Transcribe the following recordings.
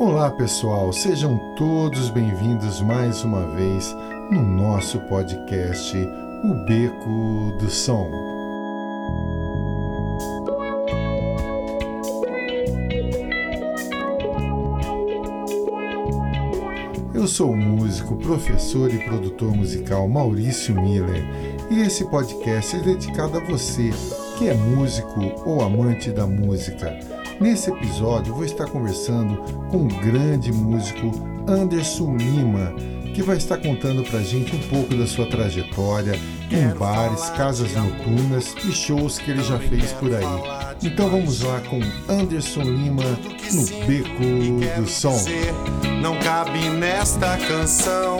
Olá pessoal, sejam todos bem-vindos mais uma vez no nosso podcast O Beco do Som. Eu sou o músico, professor e produtor musical Maurício Miller e esse podcast é dedicado a você que é músico ou amante da música Nesse episódio, vou estar conversando com o grande músico Anderson Lima, que vai estar contando pra gente um pouco da sua trajetória em bares, casas noturnas e shows que ele já fez por aí. Então vamos lá com Anderson Lima no Beco do Som. Não cabe nesta canção.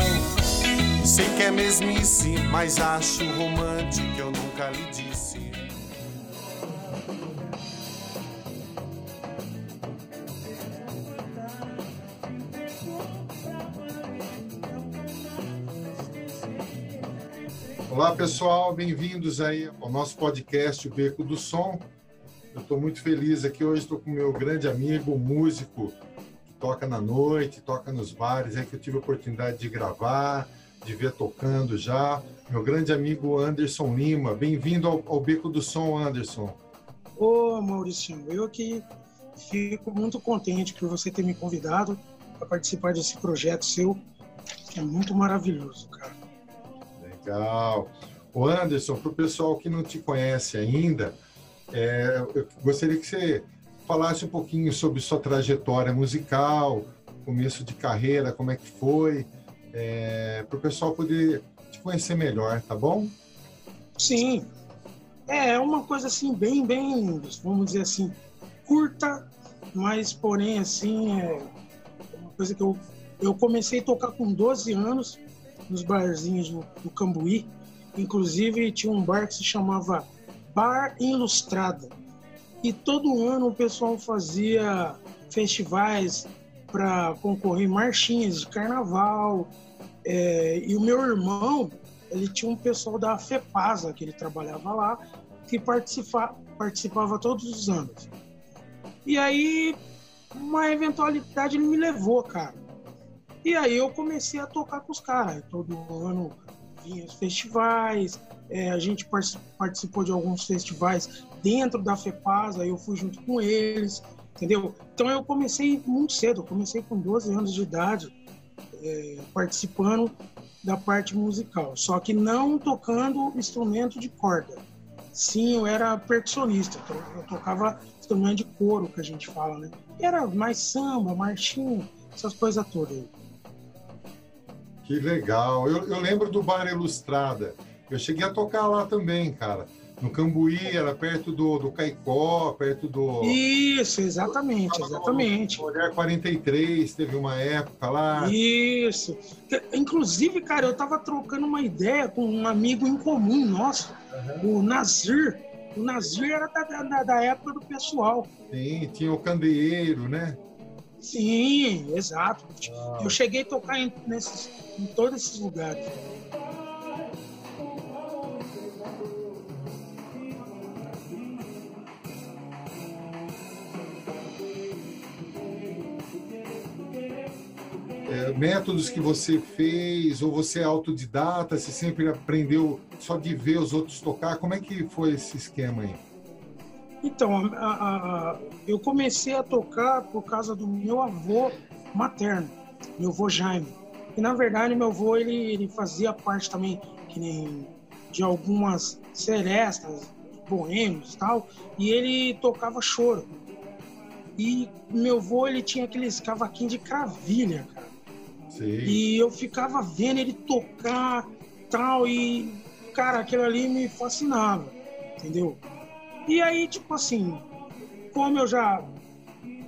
Sei que é mesmice, mas acho romântico, eu nunca lhe disse. Olá pessoal, bem-vindos aí ao nosso podcast o Beco do Som. Eu estou muito feliz aqui hoje, estou com meu grande amigo, músico, que toca na noite, toca nos bares, é que eu tive a oportunidade de gravar, de ver tocando já. Meu grande amigo Anderson Lima, bem-vindo ao, ao, Beco do Som, Anderson. Ô Maurício, eu aqui fico muito contente por você ter me convidado para participar desse projeto seu, que é muito maravilhoso, cara. Legal. O Anderson, para o pessoal que não te conhece ainda, é, eu gostaria que você falasse um pouquinho sobre sua trajetória musical, começo de carreira, como é que foi, é, para o pessoal poder te conhecer melhor, tá bom? Sim. É, é uma coisa assim, bem, bem, vamos dizer assim, curta, mas porém assim, é uma coisa que eu, eu comecei a tocar com 12 anos, nos barzinhos do, do Cambuí. Inclusive tinha um bar que se chamava Bar Ilustrada. E todo ano o pessoal fazia festivais para concorrer marchinhas de carnaval. É, e o meu irmão, ele tinha um pessoal da FEPASA, que ele trabalhava lá, que participa, participava todos os anos. E aí, uma eventualidade ele me levou, cara. E aí eu comecei a tocar com os caras. Todo ano vinha os festivais, é, a gente participou de alguns festivais dentro da FEPAS, aí eu fui junto com eles, entendeu? Então eu comecei muito cedo, eu comecei com 12 anos de idade, é, participando da parte musical, só que não tocando instrumento de corda. Sim, eu era percussionista, eu tocava instrumento de couro, que a gente fala, né? Era mais samba, marchinha, essas coisas todas. Que legal. Eu, eu lembro do Bar Ilustrada. Eu cheguei a tocar lá também, cara. No Cambuí, era perto do, do Caicó, perto do. Isso, exatamente, exatamente. Olhar 43, teve uma época lá. Isso. Inclusive, cara, eu tava trocando uma ideia com um amigo em comum nosso, uhum. o Nazir. O Nazir era da, da, da época do pessoal. Sim, tinha o candeeiro, né? Sim, exato. Ah. Eu cheguei a tocar em, nesses, em todos esses lugares. É, métodos que você fez, ou você é autodidata, você sempre aprendeu só de ver os outros tocar? Como é que foi esse esquema aí? Então, a, a, eu comecei a tocar por causa do meu avô materno, meu avô Jaime. E na verdade, meu avô ele, ele fazia parte também nem de algumas serestas, boêmios e tal, e ele tocava choro. E meu avô ele tinha aqueles cavaquinhos de cravilha, cara. Sim. E eu ficava vendo ele tocar tal, e cara, aquilo ali me fascinava, entendeu? E aí, tipo assim, como eu já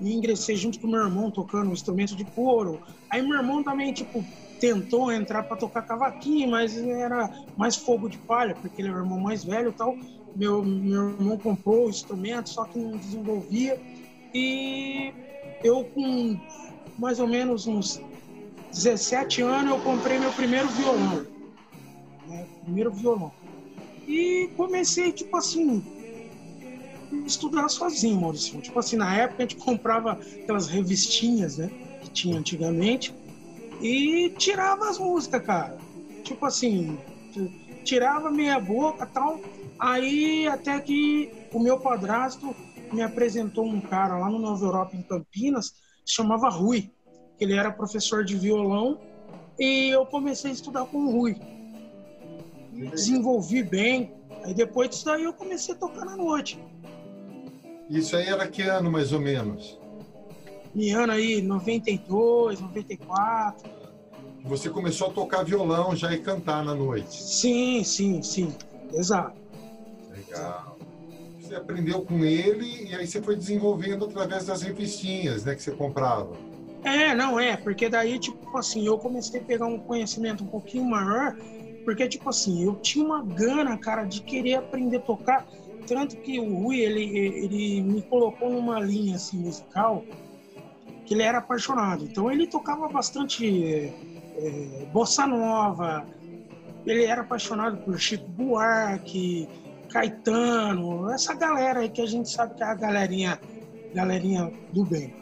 ingressei junto com meu irmão tocando um instrumento de couro, aí meu irmão também, tipo, tentou entrar para tocar cavaquinho, mas era mais fogo de palha, porque ele é o irmão mais velho e tal. Meu, meu irmão comprou o instrumento, só que não desenvolvia. E eu, com mais ou menos uns 17 anos, eu comprei meu primeiro violão. Né? Primeiro violão. E comecei, tipo assim, estudar sozinho, Maurício. Tipo assim, na época a gente comprava aquelas revistinhas, né? que tinha antigamente, e tirava as músicas, cara. Tipo assim, tirava meia boca tal. Aí até que o meu padrasto me apresentou um cara lá no Nova Europa, em Campinas, se chamava Rui. Ele era professor de violão e eu comecei a estudar com o Rui. Desenvolvi bem. Aí depois disso daí eu comecei a tocar na noite. Isso aí era que ano, mais ou menos? Em ano aí, 92, 94. Você começou a tocar violão já e cantar na noite? Sim, sim, sim. Exato. Legal. Você aprendeu com ele e aí você foi desenvolvendo através das revistinhas, né, que você comprava. É, não é, porque daí, tipo assim, eu comecei a pegar um conhecimento um pouquinho maior, porque, tipo assim, eu tinha uma gana, cara, de querer aprender a tocar, tanto que o Rui, ele, ele me colocou numa linha, assim, musical, que ele era apaixonado. Então, ele tocava bastante é, é bossa nova, ele era apaixonado por Chico Buarque, Caetano, essa galera aí que a gente sabe que é a galerinha, galerinha do bem.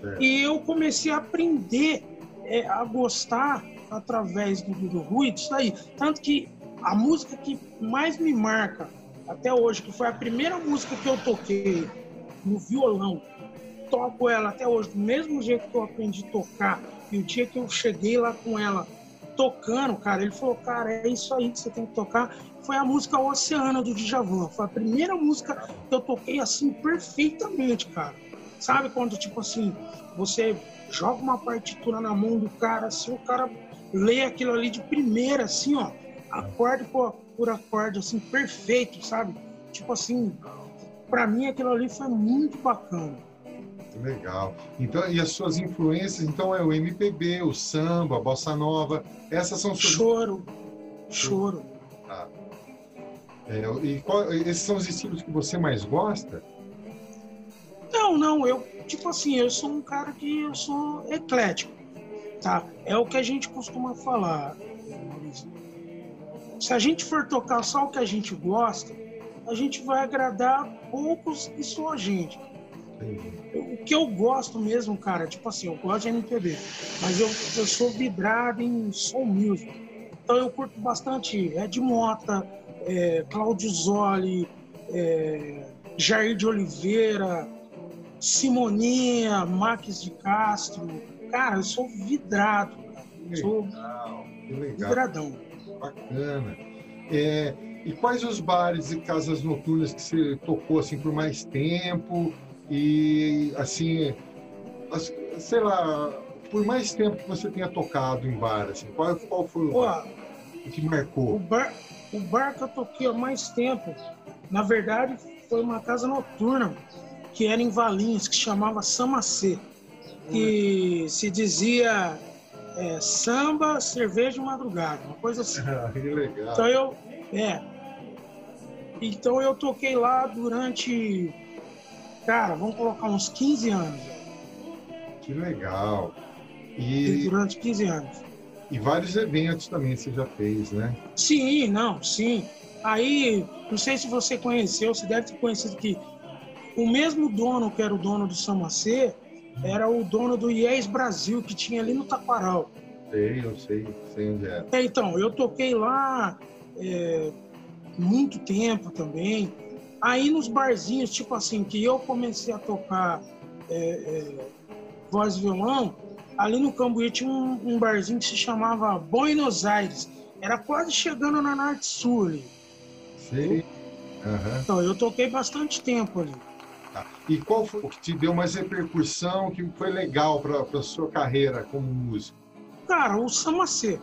Certo. E eu comecei a aprender é, a gostar através do, do Rui disso daí. Tanto que a música que mais me marca até hoje, que foi a primeira música que eu toquei no violão, toco ela até hoje do mesmo jeito que eu aprendi a tocar. E o dia que eu cheguei lá com ela tocando, cara, ele falou, cara, é isso aí que você tem que tocar foi a música Oceana do Djavan. Foi a primeira música que eu toquei assim perfeitamente, cara. Sabe quando, tipo assim, você joga uma partitura na mão do cara, assim, o cara lê aquilo ali de primeira, assim, ó, acorde por, por acorde, assim, perfeito, sabe? Tipo assim, para mim aquilo ali foi muito bacana. Legal. Então, e as suas influências, então, é o MPB, o samba, a bossa nova, essas são suas... Choro, choro. Ah. É, e qual, esses são os estilos que você mais gosta? Não, não, eu, tipo assim, eu sou um cara que eu sou eclético, tá? É o que a gente costuma falar. Se a gente for tocar só o que a gente gosta, a gente vai agradar poucos e só a gente. O que eu gosto mesmo, cara, tipo assim, eu gosto de MPB, mas eu, eu sou vibrado em soul music. Então eu curto bastante Ed Mota, é, Cláudio Zoli, é, Jair de Oliveira, Simoninha, Max de Castro. Cara, eu sou vidrado, cara. Sou legal, vidradão. Bacana. É, e quais os bares e casas noturnas que você tocou assim por mais tempo e assim, sei lá, por mais tempo que você tenha tocado em bar, assim, qual, qual foi o, Pô, que marcou? O bar, o bar que eu toquei há mais tempo, na verdade, foi uma casa noturna que era em Valinhos, que chamava Samacê. Que se dizia é, samba, cerveja e madrugada, uma coisa assim. que legal. Então eu, é. Então eu toquei lá durante, cara, vamos colocar uns 15 anos. Que legal. E durante 15 anos. E vários eventos também você já fez, né? Sim, não, sim. Aí, não sei se você conheceu, você deve ter conhecido que o mesmo dono que era o dono do Samacê era o dono do IES Brasil, que tinha ali no Taquaral. Sei, eu sei, sei onde é. é então, eu toquei lá é, muito tempo também. Aí nos barzinhos, tipo assim, que eu comecei a tocar é, é, voz e violão, ali no Cambuí tinha um, um, barzinho que se chamava Buenos Aires. Era quase chegando na Norte Sul ali. Sei. Uhum. Então, eu toquei bastante tempo ali. Tá. E qual foi o que te deu mais repercussão, que foi legal para a sua carreira como músico? Cara, o Samacê.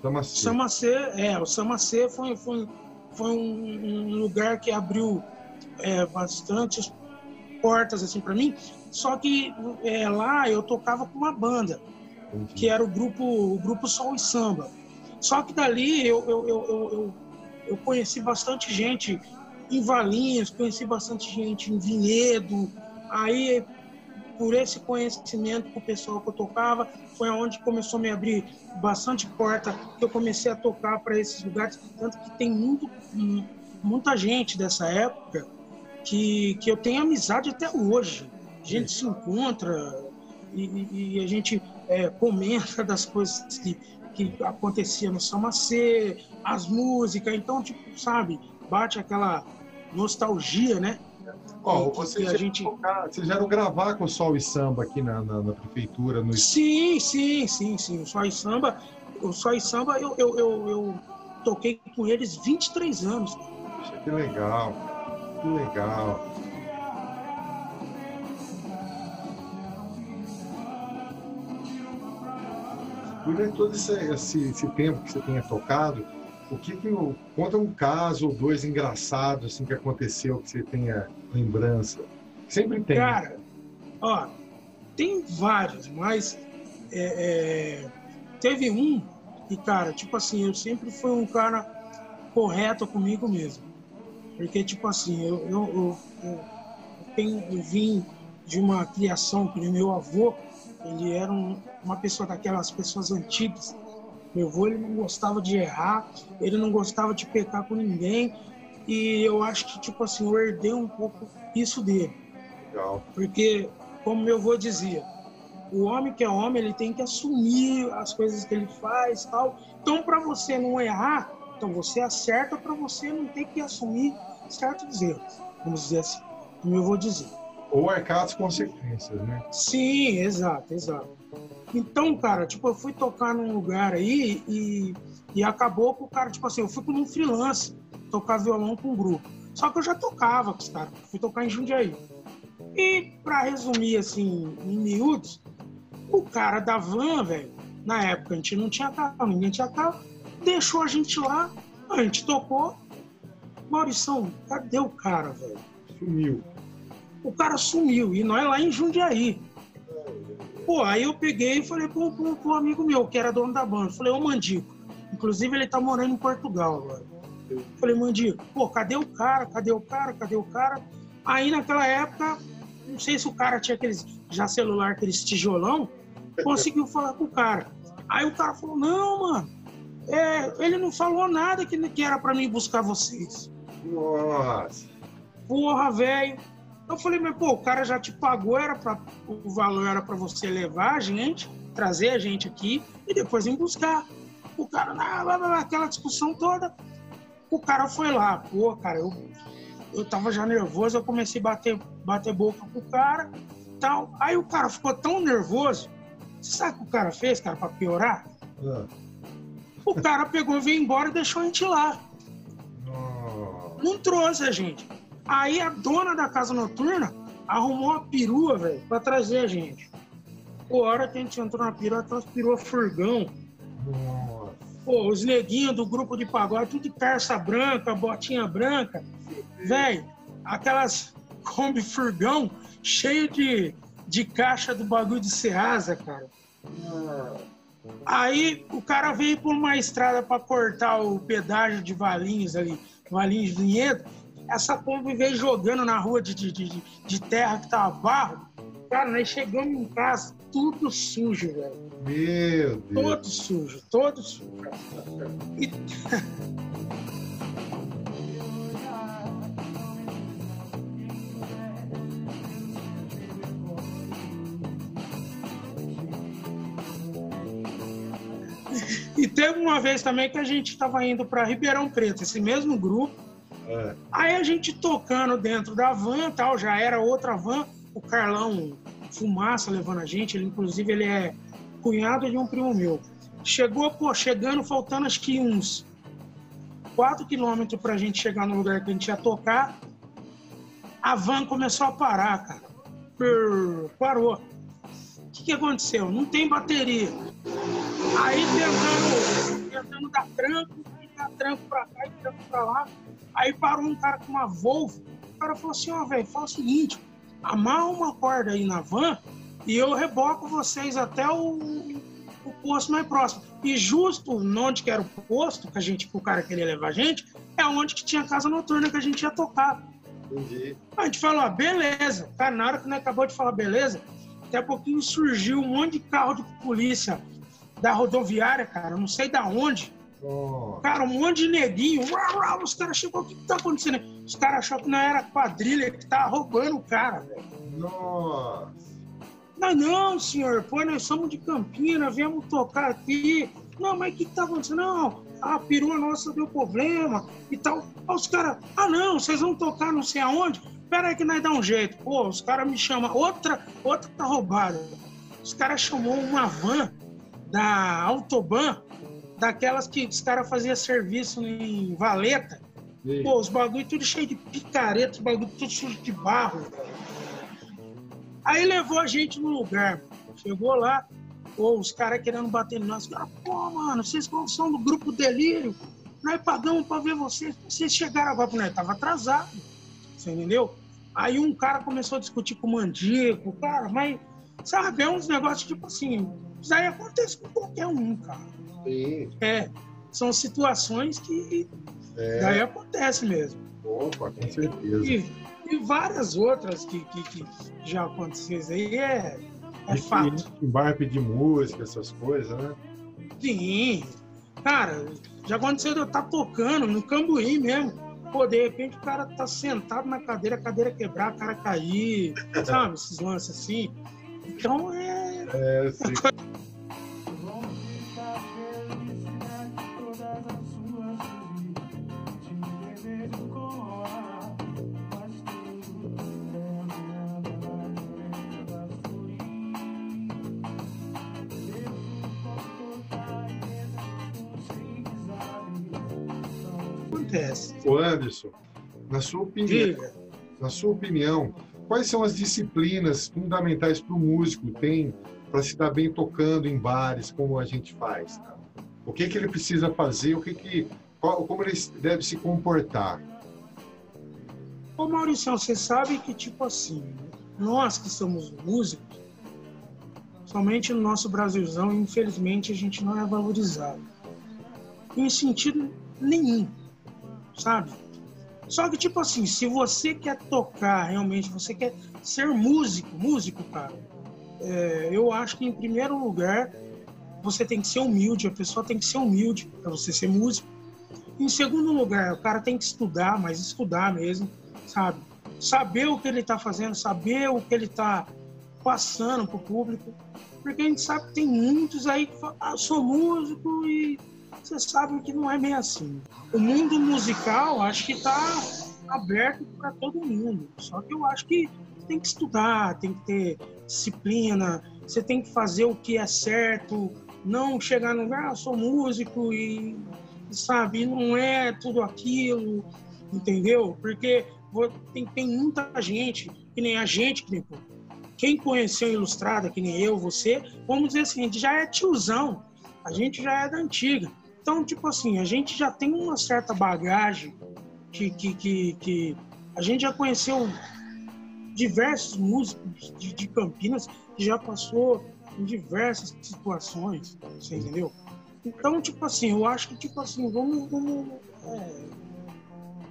Samacê. Samacê, é, o Samacê foi, foi, foi um, um lugar que abriu é, bastante portas assim para mim. Só que é, lá eu tocava com uma banda, Entendi. que era o grupo, o grupo Sol e Samba. Só que dali eu, eu, eu, eu, eu conheci bastante gente em Valinhos, conheci bastante gente em Vinhedo. Aí, por esse conhecimento com o pessoal que eu tocava, foi onde começou a me abrir bastante porta, que eu comecei a tocar para esses lugares. Tanto que tem muito, muita gente dessa época que, que eu tenho amizade até hoje. A gente se encontra, e, e a gente é, comenta das coisas que, que acontecia no Samacê, as músicas, então, tipo, sabe, bate aquela nostalgia, né? Oh, você, a gente... vocês já gravar com o Sol e Samba aqui na, na, na, prefeitura? No... Sim, sim, sim, sim. O Sol e Samba, o Sol e Samba eu, eu, eu, eu toquei com eles 23 anos. Poxa, que legal, que legal. Durante todo esse, esse, esse tempo que você tenha tocado, o que, que conta um caso ou dois engraçados assim que aconteceu que você tenha lembrança? Sempre tem. Cara, ó, tem vários, mas é, é, teve um que, cara, tipo assim, eu sempre fui um cara correto comigo mesmo. Porque, tipo assim, eu, eu, eu, eu, tenho, eu vim de uma criação que meu avô, ele era um, uma pessoa daquelas pessoas antigas meu avô ele não gostava de errar, ele não gostava de pecar com ninguém. E eu acho que, tipo assim, eu herdei um pouco isso dele. Legal. Porque, como meu avô dizia, o homem que é homem, ele tem que assumir as coisas que ele faz tal. Então, para você não errar, então você acerta para você não ter que assumir certos erros. Vamos dizer assim, como eu vou dizer. Ou arcar as consequências, né? Sim, exato, exato. Então, cara, tipo, eu fui tocar num lugar aí e, e acabou com o cara, tipo assim, eu fui com um freelance tocar violão com um grupo. Só que eu já tocava com os caras, fui tocar em Jundiaí. E, para resumir, assim, em miúdos, o cara da van, velho, na época a gente não tinha carro, ninguém tinha carro, deixou a gente lá, a gente tocou. Maurição, cadê o cara, velho? Sumiu. O cara sumiu, e nós lá em Jundiaí. Pô, aí eu peguei e falei com, um amigo meu, que era dono da banda. Falei, ô Mandico. Inclusive, ele tá morando em Portugal agora. Falei, Mandico, pô, cadê o cara? Cadê o cara? Cadê o cara? Aí naquela época, não sei se o cara tinha aqueles já celular, aqueles tijolão, conseguiu falar com o cara. Aí o cara falou, não, mano, é, ele não falou nada que, que era para mim buscar vocês. Nossa. Porra, velho. Eu falei, mas pô, o cara já te pagou, era pra, o valor era para você levar a gente, trazer a gente aqui e depois ir buscar. O cara, aquela discussão toda, o cara foi lá, pô, cara, eu, eu tava já nervoso, eu comecei a bater, bater boca com o cara tal. Aí o cara ficou tão nervoso, você sabe o que o cara fez, cara, pra piorar? É. O cara pegou, veio embora e deixou a gente lá. Não trouxe a gente. Aí a dona da casa noturna arrumou uma perua, velho, pra trazer a gente. Pô, a hora que a gente entrou na perua, trouxe perua furgão. Nossa. Pô, os neguinhos do grupo de pagode, tudo de persa branca, botinha branca. Velho, aquelas Kombi furgão cheio de, de caixa do bagulho de Serasa, cara. Aí o cara veio por uma estrada para cortar o pedágio de Valinhos ali, Valinhos de Vinhedo essa Kombi veio jogando na rua de, de, de, de terra que tava barro. Cara, nós chegamos em casa tudo sujo, velho. Meu Deus. Todo sujo, todo sujo. E... E teve uma vez também que a gente estava indo para Ribeirão Preto, esse mesmo grupo, é. Aí a gente tocando dentro da van tal, já era outra van, o Carlão Fumaça levando a gente, ele inclusive ele é cunhado de um primo meu. Chegou, pô, chegando, faltando acho que uns 4 quilômetros pra gente chegar no lugar que a gente ia tocar, a van começou a parar, cara. Parou. O que, que aconteceu? Não tem bateria. Aí tentando, tentando dar tranco, dar tranco pra cá e tranco pra lá. Aí parou um cara com uma Volvo. O cara falou assim: ó, oh, velho, fala o seguinte, amarra uma corda aí na van e eu reboco vocês até o, o posto mais próximo. E justo onde que era o posto que a gente, que o cara queria levar a gente, é onde que tinha a casa noturna que a gente ia tocar. Entendi. A gente falou, ah, beleza. Cara, na hora que nós acabou de falar beleza, até a pouquinho surgiu um monte de carro de polícia da rodoviária, cara, não sei da onde Oh. Cara, um monte de neguinho. Uau, uau, os caras chegou, o que, que tá acontecendo? Os caras acharam que não era quadrilha, que tava roubando o cara, velho. Nossa. Não, não, senhor, pô, nós somos de Campinas, viemos tocar aqui. Não, mas o que, que tá acontecendo? Não, a perua nossa deu problema e tal. Aí os caras, ah não, vocês vão tocar não sei aonde? Pera aí que nós dá um jeito. Pô, os caras me chamam, outra, outra tá roubada. Os caras chamou uma van da Autoban, daquelas que os caras faziam serviço em valeta. Pô, os bagulho tudo cheio de picareta, os bagulho tudo sujo de barro. Aí levou a gente no lugar. Chegou lá, pô, os caras querendo bater em nós. Cara, pô, mano, vocês são do grupo Delírio. Nós pagamos pra ver vocês. Vocês chegaram agora, nós tava atrasado. Você entendeu? Aí um cara começou a discutir com o Mandico, cara, mas, sabe, é uns negócios tipo assim, isso aí acontece com qualquer um, cara. Sim. É, são situações que É. daí acontece mesmo. Opa, com certeza. E, e várias outras que, que, que já aconteceram aí é, é E fato. Em bar pedir música, essas coisas, né? Sim. Cara, já aconteceu de eu estar tocando no Cambuí mesmo. Pô, de repente o cara tá sentado na cadeira, a cadeira quebrar, a cara cair, sabe? Esses lances assim. Então é. É, sim. Anderson, na sua opinião, na sua opinião, quais são as disciplinas fundamentais para o músico tem para se dar bem tocando em bares, como a gente faz? tá? O que que ele precisa fazer? O que que, qual- como ele deve se comportar? Ô Maurício, você sabe que, tipo assim, nós que somos músicos, somente no nosso Brasilzão, infelizmente, a gente não é valorizado. Em sentido nenhum, sabe? Só que, tipo assim, se você quer tocar realmente, você quer ser músico, músico, cara, é, eu acho que, em primeiro lugar, você tem que ser humilde, a pessoa tem que ser humilde para você ser músico. Em segundo lugar, o cara tem que estudar, mas estudar mesmo, sabe? Saber o que ele está fazendo, saber o que ele está passando para o público, porque a gente sabe que tem muitos aí que falam, ah, sou músico e você sabe que não é bem assim. O mundo musical acho que está aberto para todo mundo, só que eu acho que tem que estudar, tem que ter disciplina, você tem que fazer o que é certo, não chegar no lugar, ah, sou músico e sabe, não é tudo aquilo, entendeu? Porque tem, tem muita gente, que nem a gente, que nem, quem conheceu Ilustrada, que nem eu, você, vamos dizer assim, a gente já é tiozão, a gente já é da antiga. Então, tipo assim, a gente já tem uma certa bagagem que, que, que, que a gente já conheceu diversos músicos de, de Campinas que já passou em diversas situações, você entendeu? Então, tipo assim, eu acho que, tipo assim, vamos. vamos é,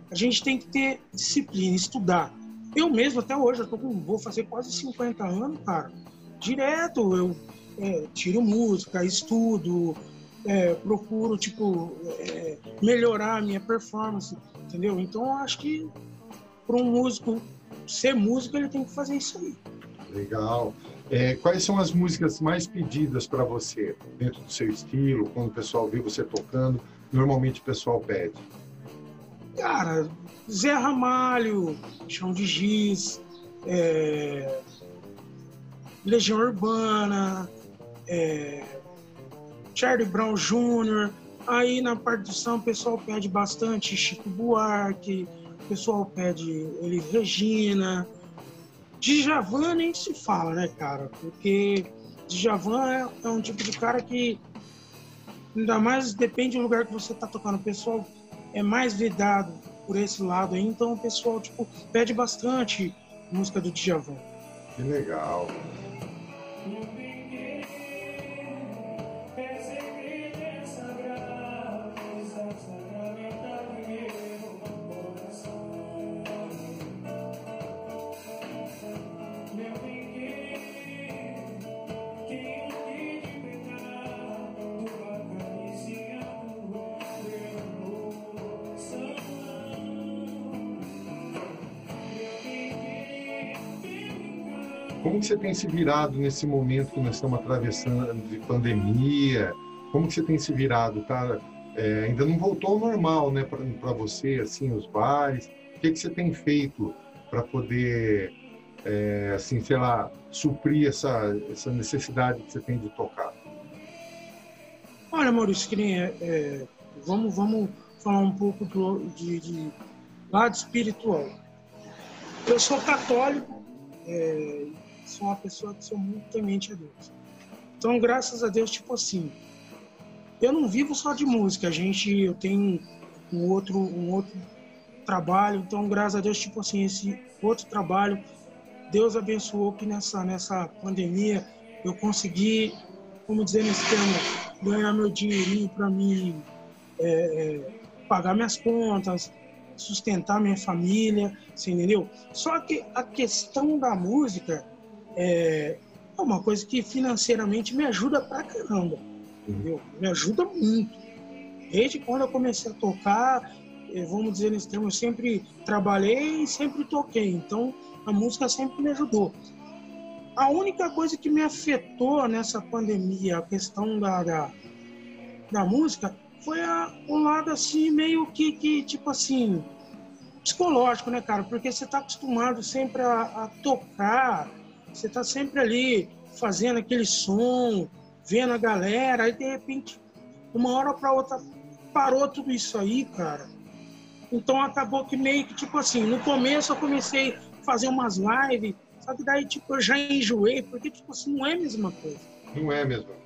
a gente tem que ter disciplina, estudar. Eu mesmo, até hoje, eu tô com, vou fazer quase 50 anos, cara. Direto, eu é, tiro música, estudo, é, procuro, tipo, é, melhorar a minha performance, entendeu? Então, eu acho que para um músico ser músico, ele tem que fazer isso aí. Legal. É, quais são as músicas mais pedidas para você, dentro do seu estilo, quando o pessoal vê você tocando? Normalmente o pessoal pede. Cara, Zé Ramalho, Chão de Giz, é, Legião Urbana, é, Charlie Brown Jr. Aí na parte do samba o pessoal pede bastante Chico Buarque, o pessoal pede Elis Regina. Djavan nem se fala, né, cara? Porque Djavan é, é um tipo de cara que ainda mais depende do lugar que você tá tocando. O pessoal é mais vedado por esse lado aí, então o pessoal tipo pede bastante música do Djavan. Que legal. Como que você tem se virado nesse momento que nós estamos atravessando de pandemia? Como que você tem se virado? Tá, é, ainda não voltou ao normal, né, para você, assim, os bares. O que que você tem feito para poder, é, assim, sei lá, suprir essa essa necessidade que você tem de tocar? Olha, Maurício, que é, é, vamos vamos falar um pouco do, de, de lado espiritual. Eu sou católico, é, sou uma pessoa que sou muito temente a Deus. Então, graças a Deus, tipo assim, eu não vivo só de música. A gente, eu tenho um outro, um outro trabalho. Então, graças a Deus, tipo assim, esse outro trabalho, Deus abençoou que nessa nessa pandemia eu consegui, como dizer nesse termo, ganhar meu dinheirinho para mim é, é, pagar minhas contas, sustentar minha família, você entendeu? Só que a questão da música é, é uma coisa que financeiramente me ajuda pra caramba, entendeu? Me ajuda muito. Desde quando eu comecei a tocar, é, vamos dizer nesse termo, eu sempre trabalhei e sempre toquei, então a música sempre me ajudou. A única coisa que me afetou nessa pandemia, a questão da, da, da música, foi a, um lado assim, meio que, que, tipo assim, psicológico, né, cara? Porque você tá acostumado sempre a, a tocar, você tá sempre ali fazendo aquele som, vendo a galera, aí de repente, uma hora para outra, parou tudo isso aí, cara. Então acabou que meio que, tipo assim, no começo eu comecei a fazer umas lives, só que daí, tipo, eu já enjoei, porque, tipo assim, não é a mesma coisa. Não é a mesma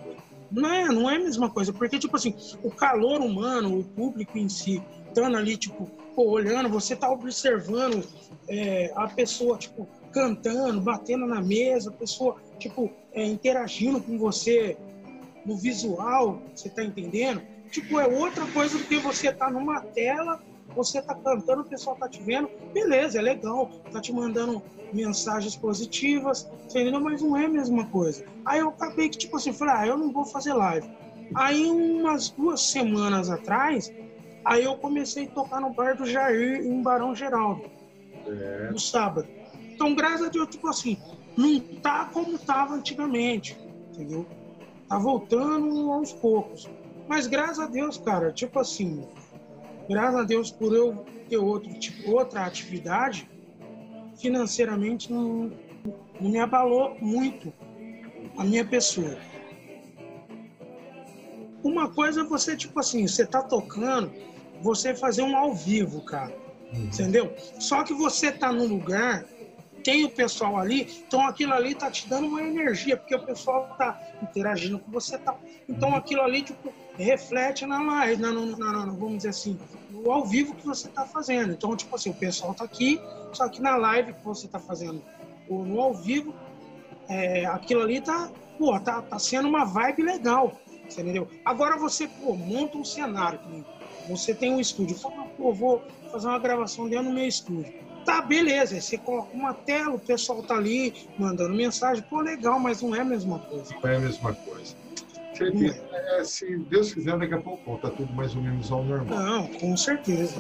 não é, não é a mesma coisa, porque, tipo assim, o calor humano, o público em si, estando ali, tipo, pô, olhando, você tá observando é, a pessoa, tipo, cantando, batendo na mesa, a pessoa, tipo, é, interagindo com você no visual, você tá entendendo? Tipo, é outra coisa do que você tá numa tela, você tá cantando, o pessoal tá te vendo, beleza, é legal, tá te mandando mensagens positivas, entendeu? Mas não é a mesma coisa. Aí eu acabei que, tipo assim, falei, ah, eu não vou fazer live. Aí, umas duas semanas atrás, aí eu comecei a tocar no bar do Jair, em Barão Geraldo, é. no sábado. Então, graças a Deus, tipo assim, não tá como tava antigamente, entendeu? Tá voltando aos poucos. Mas graças a Deus, cara, tipo assim, graças a Deus por eu ter outro, tipo, outra atividade, financeiramente não, não me abalou muito a minha pessoa. Uma coisa é você, tipo assim, você tá tocando, você fazer um ao vivo, cara. Uhum. Entendeu? Só que você tá num lugar, tem o pessoal ali, então aquilo ali tá te dando uma energia, porque o pessoal tá interagindo com você. Tá... Então aquilo ali, tipo, reflete na live, na, na, na, vamos dizer assim, no ao vivo que você tá fazendo. Então, tipo assim, o pessoal tá aqui, só que na live que você está fazendo ou no ao vivo, é, aquilo ali tá, pô, tá, tá sendo uma vibe legal, você entendeu? Agora você, pô, monta um cenário, você tem um estúdio, fala, pô, vou fazer uma gravação dentro do meu estúdio. Tá, beleza, você coloca uma tela, o pessoal tá ali mandando mensagem, pô, legal, mas não é a mesma coisa. Não é a mesma coisa. Certeza. É. É, se Deus quiser, daqui a pouco tá tudo mais ou menos ao normal. Não, com certeza.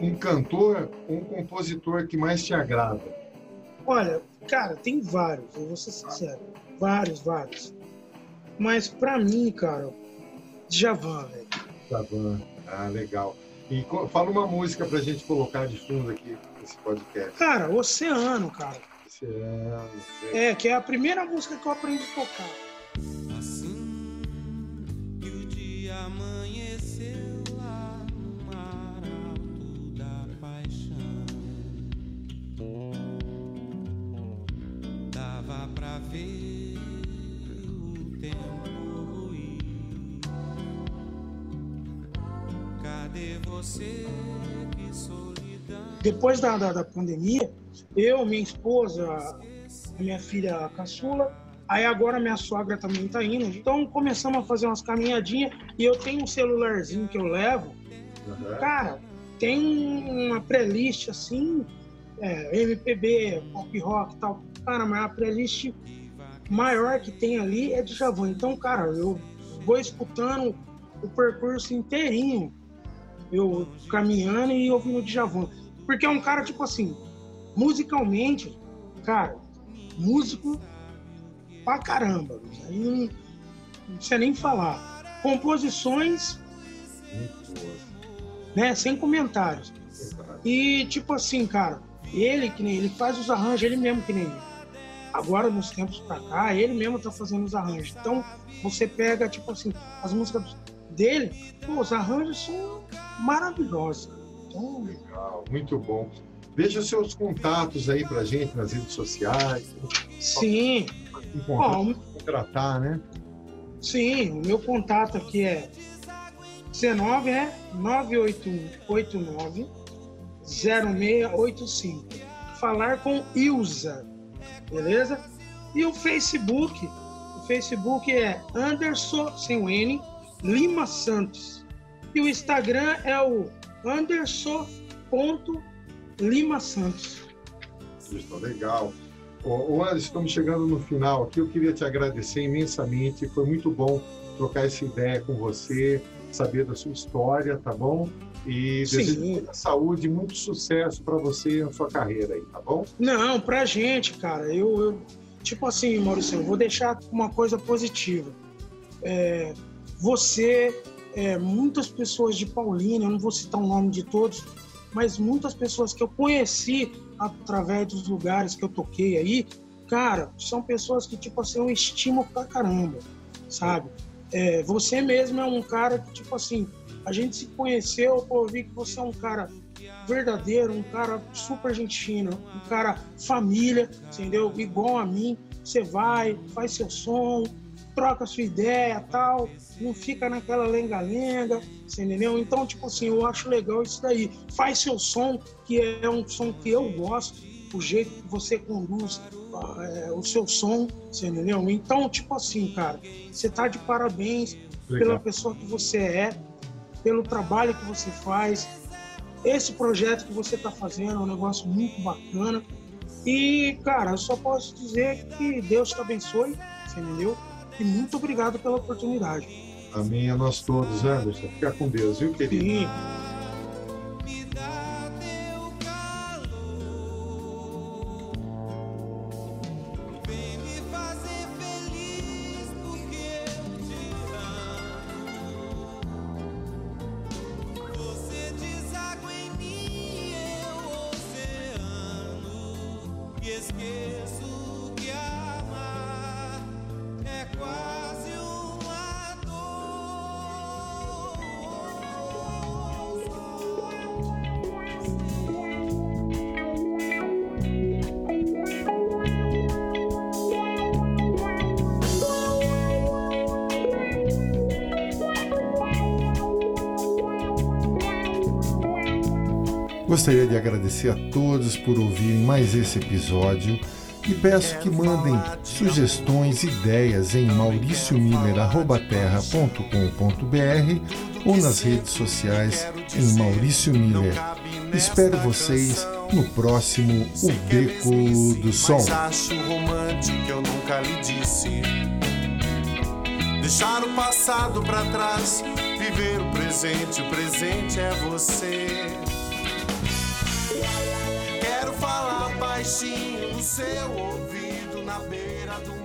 um cantor, um compositor que mais te agrada? Olha, cara, tem vários, eu vou ser sincero. Vários, vários. Mas pra mim, cara, Javan, velho. Javan, ah, legal. E fala uma música pra gente colocar de fundo aqui nesse podcast. Cara, Oceano, cara. Oceano. É, que é a primeira música que eu aprendi a tocar. Cadê você que solidão? Depois da, da, da pandemia, eu, minha esposa, minha filha caçula, Aí agora minha sogra também tá indo. Então começamos a fazer umas caminhadinhas e eu tenho um celularzinho que eu levo. Uhum. Cara, tem uma playlist assim, é, MPB, pop rock e tal. Cara, mas a playlist maior que tem ali é de Javan. Então, cara, eu vou escutando o percurso inteirinho, eu caminhando e ouvindo o Djavan. Porque é um cara, tipo assim, musicalmente, cara, músico pra caramba. Aí não, não precisa nem falar. Composições, né, sem comentários. E, tipo assim, cara, ele que nem ele faz os arranjos, ele mesmo que nem Agora, nos tempos pra cá, ele mesmo tá fazendo os arranjos. Então, você pega, tipo assim, as músicas dele, pô, os arranjos são maravilhosos. Então... Legal, muito bom. Deixa seus contatos aí pra gente nas redes sociais. Sim. Encontrar, contratar, né? Sim, o meu contato aqui é 19, né? 98189 0685. Falar com Ilza beleza? E o Facebook, o Facebook é Anderson, sem o N, Lima Santos. E o Instagram é o Anderson.Lima Santos. Isso, legal. Ô, Anderson, estamos chegando no final aqui. Eu queria te agradecer imensamente. Foi muito bom trocar essa ideia com você, saber da sua história, tá bom? E desejo muita saúde, muito sucesso para você na sua carreira aí, tá bom? Não, pra gente, cara, eu, eu tipo assim, Maurício, eu vou deixar uma coisa positiva. É, você, é, muitas pessoas de Paulínia, eu não vou citar o nome de todos, mas muitas pessoas que eu conheci através dos lugares que eu toquei aí, cara, são pessoas que, tipo assim, eu estimo pra caramba, sabe? É, você mesmo é um cara que, tipo assim, a gente se conheceu, pô, eu vi que você é um cara verdadeiro, um cara super gentil, um cara família, entendeu? Igual a mim. Você vai, faz seu som, troca sua ideia tal, não fica naquela lenga-lenga, entendeu? Então, tipo assim, eu acho legal isso daí. Faz seu som, que é um som que eu gosto, o jeito que você conduz é, o seu som, entendeu? Então, tipo assim, cara, você tá de parabéns legal. pela pessoa que você é, pelo trabalho que você faz. Esse projeto que você está fazendo é um negócio muito bacana. E, cara, eu só posso dizer que Deus te abençoe, você entendeu? E muito obrigado pela oportunidade. Amém a nós todos, Anderson. Fica com Deus, viu, querido? Sim. Gostaria de agradecer a todos por ouvirem mais esse episódio e peço que mandem sugestões, ideias em mauriciomiller.terra.com.br ou nas redes sociais em Maurício Miller. Espero vocês no próximo O Beco do Som. Deixar o passado para trás, viver o presente, o presente é você. Baixinho no seu ouvido, na beira do